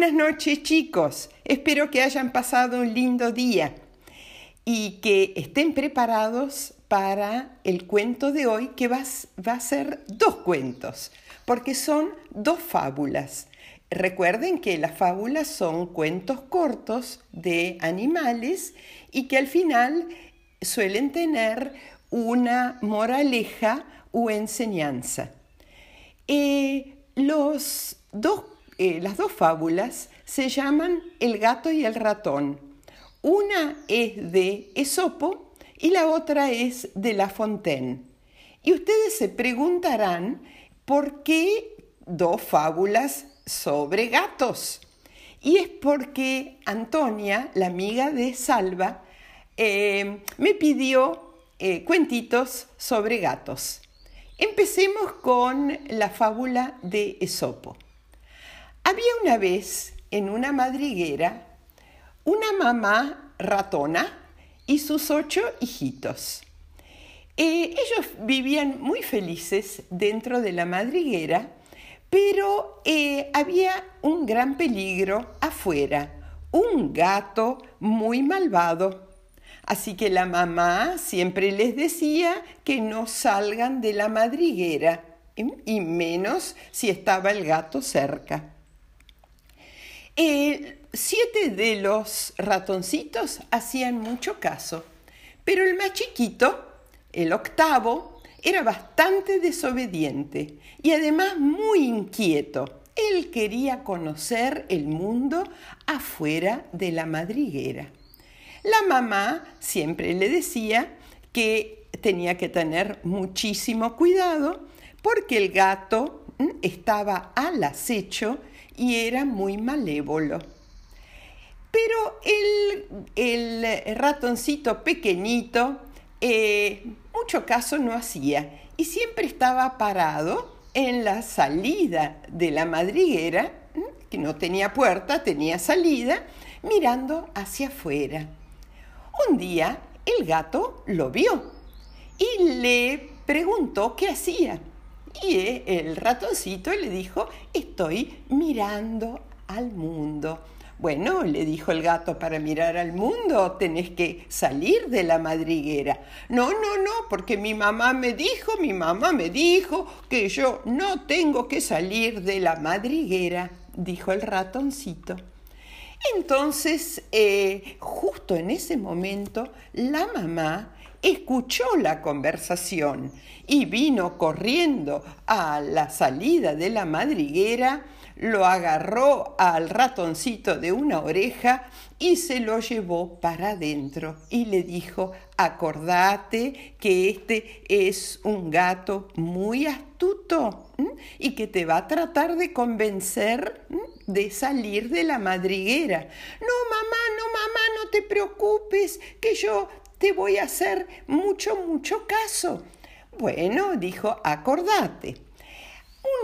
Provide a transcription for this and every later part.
Buenas noches chicos, espero que hayan pasado un lindo día y que estén preparados para el cuento de hoy que va, a ser dos cuentos, porque son dos fábulas. Recuerden que las fábulas son cuentos cortos de animales y que al final suelen tener una moraleja o enseñanza. Eh, los dos eh, las dos fábulas se llaman El gato y el ratón. Una es de Esopo y la otra es de La Fontaine. Y ustedes se preguntarán por qué dos fábulas sobre gatos. Y es porque Antonia, la amiga de Salva, eh, me pidió eh, cuentitos sobre gatos. Empecemos con la fábula de Esopo. Había una vez en una madriguera una mamá ratona y sus ocho hijitos. Eh, ellos vivían muy felices dentro de la madriguera, pero eh, había un gran peligro afuera, un gato muy malvado. Así que la mamá siempre les decía que no salgan de la madriguera, y menos si estaba el gato cerca. Siete de los ratoncitos hacían mucho caso, pero el más chiquito, el octavo, era bastante desobediente y además muy inquieto. Él quería conocer el mundo afuera de la madriguera. La mamá siempre le decía que tenía que tener muchísimo cuidado porque el gato mm, estaba al acecho y era muy malévolo. Pero el, ratoncito pequeñito eh, mucho caso no hacía y siempre estaba parado en la salida de la madriguera, que no tenía puerta, tenía salida, mirando hacia afuera. Un día el gato lo vio y le preguntó qué hacía. Y el ratoncito le dijo, estoy mirando al mundo. Bueno, le dijo el gato, para mirar al mundo tenés que salir de la madriguera. No, no, no, porque mi mamá me dijo, mi mamá me dijo que yo no tengo que salir de la madriguera, dijo el ratoncito. Entonces, eh, justo en ese momento, la mamá escuchó la conversación y vino corriendo a la salida de la madriguera, lo agarró al ratoncito de una oreja y se lo llevó para adentro y le dijo, acordate que este es un gato muy astuto y que te va a tratar de convencer de salir de la madriguera. No, mamá, no, mamá, no te preocupes, que yo te voy a hacer mucho, mucho caso. Bueno, dijo, acordate.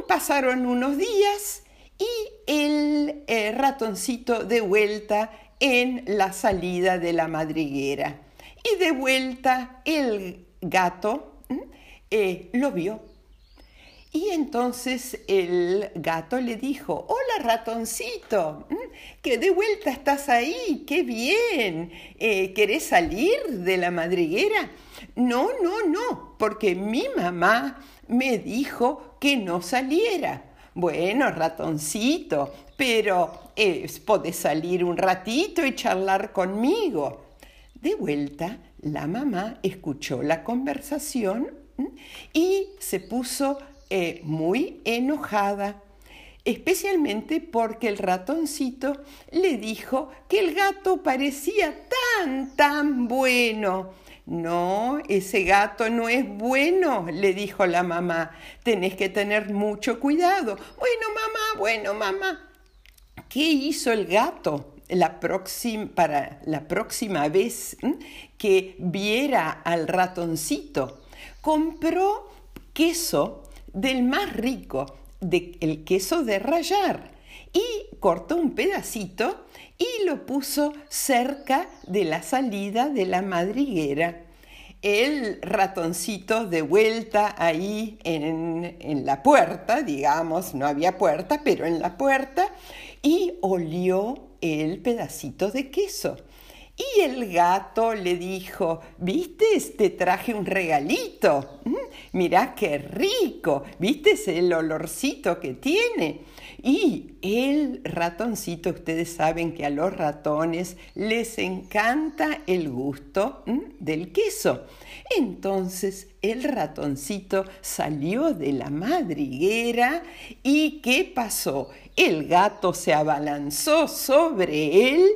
pasaron unos días y el eh, ratoncito de vuelta en la salida de la madriguera. Y de vuelta el gato eh, lo vio y entonces el gato le dijo, hola ratoncito, que de vuelta estás ahí, qué bien, eh, ¿querés salir de la madriguera? No, no, no, porque mi mamá me dijo que no saliera. Bueno, ratoncito, pero eh, podés salir un ratito y charlar conmigo. De vuelta, la mamá escuchó la conversación y se puso eh, muy enojada, especialmente porque el ratoncito le dijo que el gato parecía tan, tan bueno. No, ese gato no es bueno, le dijo la mamá. Tenés que tener mucho cuidado. Bueno, mamá, bueno, mamá. ¿Qué hizo el gato? La para la próxima vez que viera al ratoncito, compró queso del más rico, del queso de rayar, y cortó un pedacito y lo puso cerca de la salida de la madriguera. El ratoncito de vuelta ahí en, en la puerta, digamos, no había puerta, pero en la puerta, y olió el pedacito de queso. Y el gato le dijo, ¿viste? Te traje un regalito. Mm, mirá qué rico. ¿Viste el olorcito que tiene? Y el ratoncito, ustedes saben que a los ratones les encanta el gusto mm, del queso. Entonces el ratoncito salió de la madriguera y ¿qué pasó? El gato se abalanzó sobre él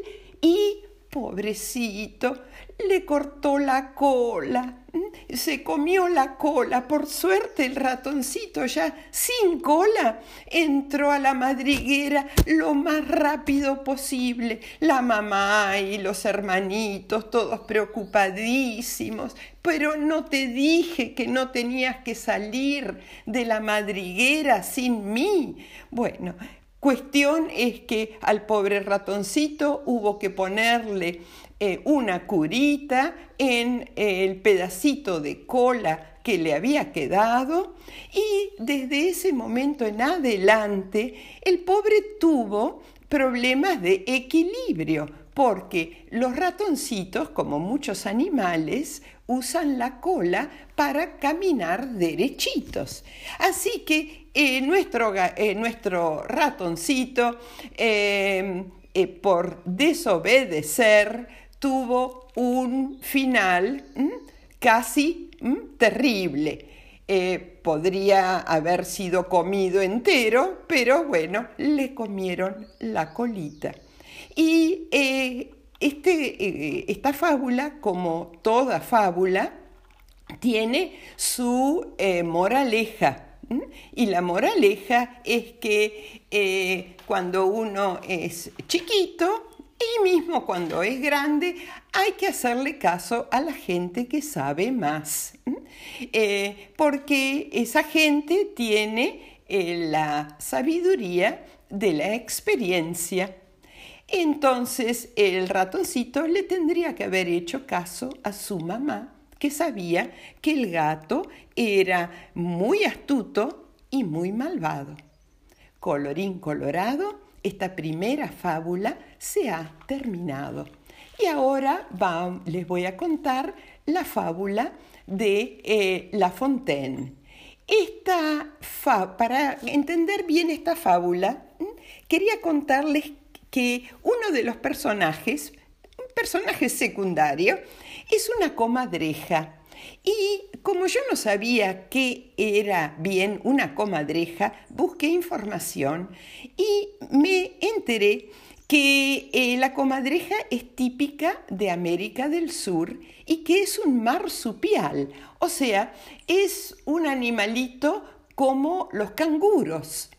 y Pobrecito, le cortó la cola, se comió la cola. Por suerte el ratoncito ya sin cola entró a la madriguera lo más rápido posible. La mamá y los hermanitos, todos preocupadísimos. Pero no te dije que no tenías que salir de la madriguera sin mí. Bueno, Cuestión es que al pobre ratoncito hubo que ponerle eh, una curita en el pedacito de cola que le había quedado y desde ese momento en adelante el pobre tuvo problemas de equilibrio porque los ratoncitos, como muchos animales, usan la cola para caminar derechitos. Así que eh, nuestro, eh, nuestro, ratoncito, eh, por desobedecer, tuvo un final casi terrible. podría haber sido comido entero, pero bueno, le comieron la colita. Y este, esta fábula, como toda fábula, tiene su moraleja. Y la moraleja es que eh, cuando uno es chiquito y mismo cuando es grande, hay que hacerle caso a la gente que sabe más, eh, porque esa gente tiene eh, la sabiduría de la experiencia. Entonces el ratoncito le tendría que haber hecho caso a su mamá que sabía que el gato era muy astuto y muy malvado. Colorín colorado, esta primera fábula se ha terminado. Y ahora les voy a contar la fábula de eh, La Fontaine. Esta para entender bien esta fábula, quería contarles que uno de los personajes, un personaje secundario, es una comadreja. Y como yo no sabía qué era bien una comadreja, busqué información y me enteré que eh, la comadreja es típica de América del Sur y que es un marsupial, o sea, es un animalito como los canguros,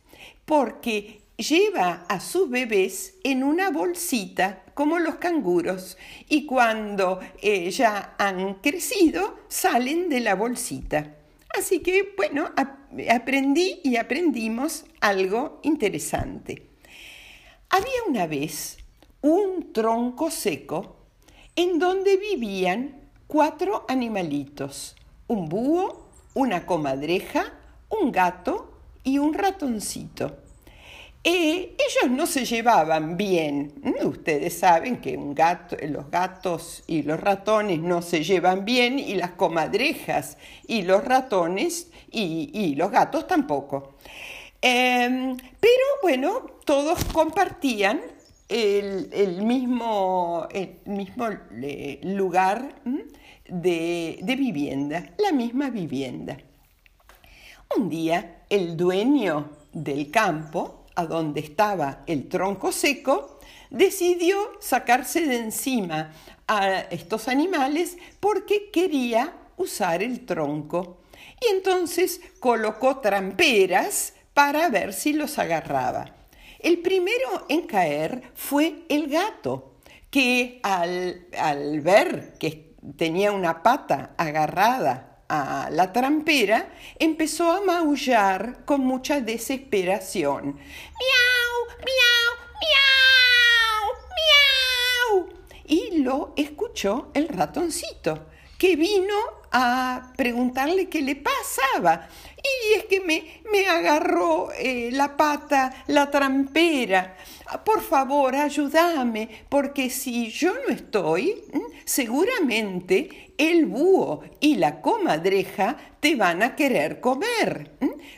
porque lleva a sus bebés en una bolsita como los canguros y cuando eh, ya han crecido salen de la bolsita. Así que bueno, aprendí y aprendimos algo interesante. Había una vez un tronco seco en donde vivían cuatro animalitos, un búho, una comadreja, un gato y un ratoncito. Ellos no se llevaban bien. Ustedes saben que un gato, los gatos y los ratones no se llevan bien y las comadrejas y los ratones y, los gatos tampoco. Em, pero bueno, todos compartían el, mismo, el mismo eh, lugar de, de vivienda, la misma vivienda. Un día el dueño del campo, a donde estaba el tronco seco, decidió sacarse de encima a estos animales porque quería usar el tronco. Y entonces colocó tramperas para ver si los agarraba. El primero en caer fue el gato, que al, al ver que tenía una pata agarrada la trampera, empezó a maullar con mucha desesperación. ¡Miau! ¡Miau! ¡Miau! ¡Miau! Y lo escuchó el ratoncito, que vino a preguntarle qué le pasaba. Y es que me, me agarró eh, la pata, la trampera. Por favor, ayúdame, porque si yo no estoy, seguramente el búho y la comadreja te van a querer comer.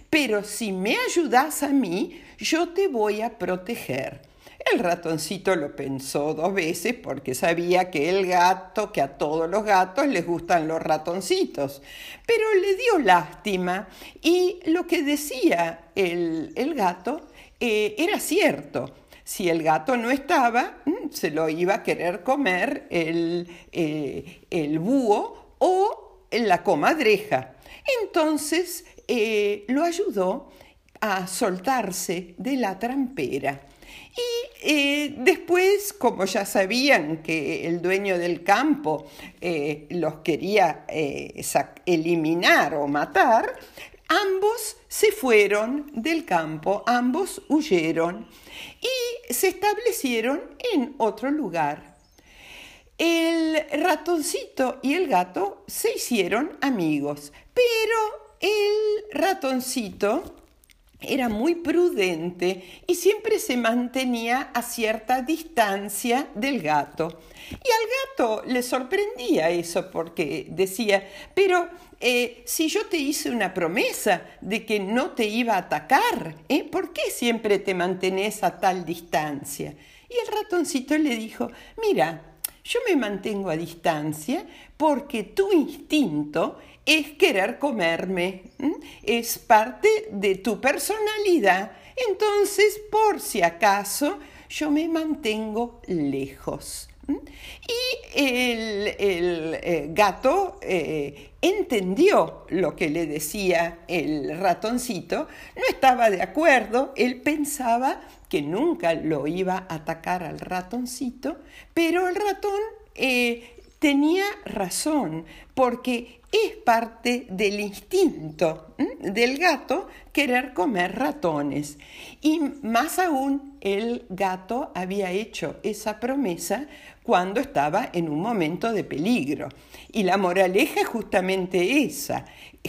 Pero si me ayudas a mí, yo te voy a proteger. El ratoncito lo pensó dos veces porque sabía que el gato, que a todos los gatos les gustan los ratoncitos, pero le dio lástima y lo que decía el, gato eh, era cierto. Si el gato no estaba, mm, se lo iba a querer comer el, eh, el búho o la comadreja. Entonces eh, lo ayudó a soltarse de la trampera. Y eh, después, como ya sabían que el dueño del campo eh, los quería eh, eliminar o matar, ambos se fueron del campo, ambos huyeron y se establecieron en otro lugar. El ratoncito y el gato se hicieron amigos, pero el ratoncito era muy prudente y siempre se mantenía a cierta distancia del gato. Y al gato le sorprendía eso porque decía, pero eh, si yo te hice una promesa de que no te iba a atacar, ¿eh? ¿por qué siempre te mantenés a tal distancia? Y el ratoncito le dijo, mira, yo me mantengo a distancia porque tu instinto es querer comerme, es parte de tu personalidad. Entonces, por si acaso, yo me mantengo lejos. Y el, eh, gato eh, entendió lo que le decía el ratoncito, no estaba de acuerdo, él pensaba que nunca lo iba a atacar al ratoncito, pero el ratón eh, tenía razón, porque es parte del instinto del gato querer comer ratones. Y más aún, el gato había hecho esa promesa cuando estaba en un momento de peligro. Y la moraleja es justamente esa.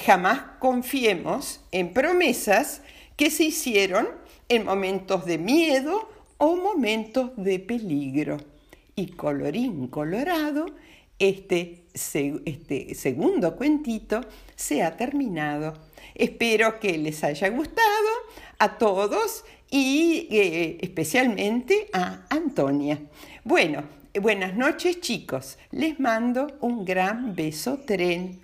Jamás confiemos en promesas que se hicieron en momentos de miedo o momentos de peligro. Y colorín colorado, este, este segundo cuentito se ha terminado. Espero que les haya gustado a todos y eh, especialmente a Antonia. Bueno, buenas noches chicos. Les mando un gran beso tren.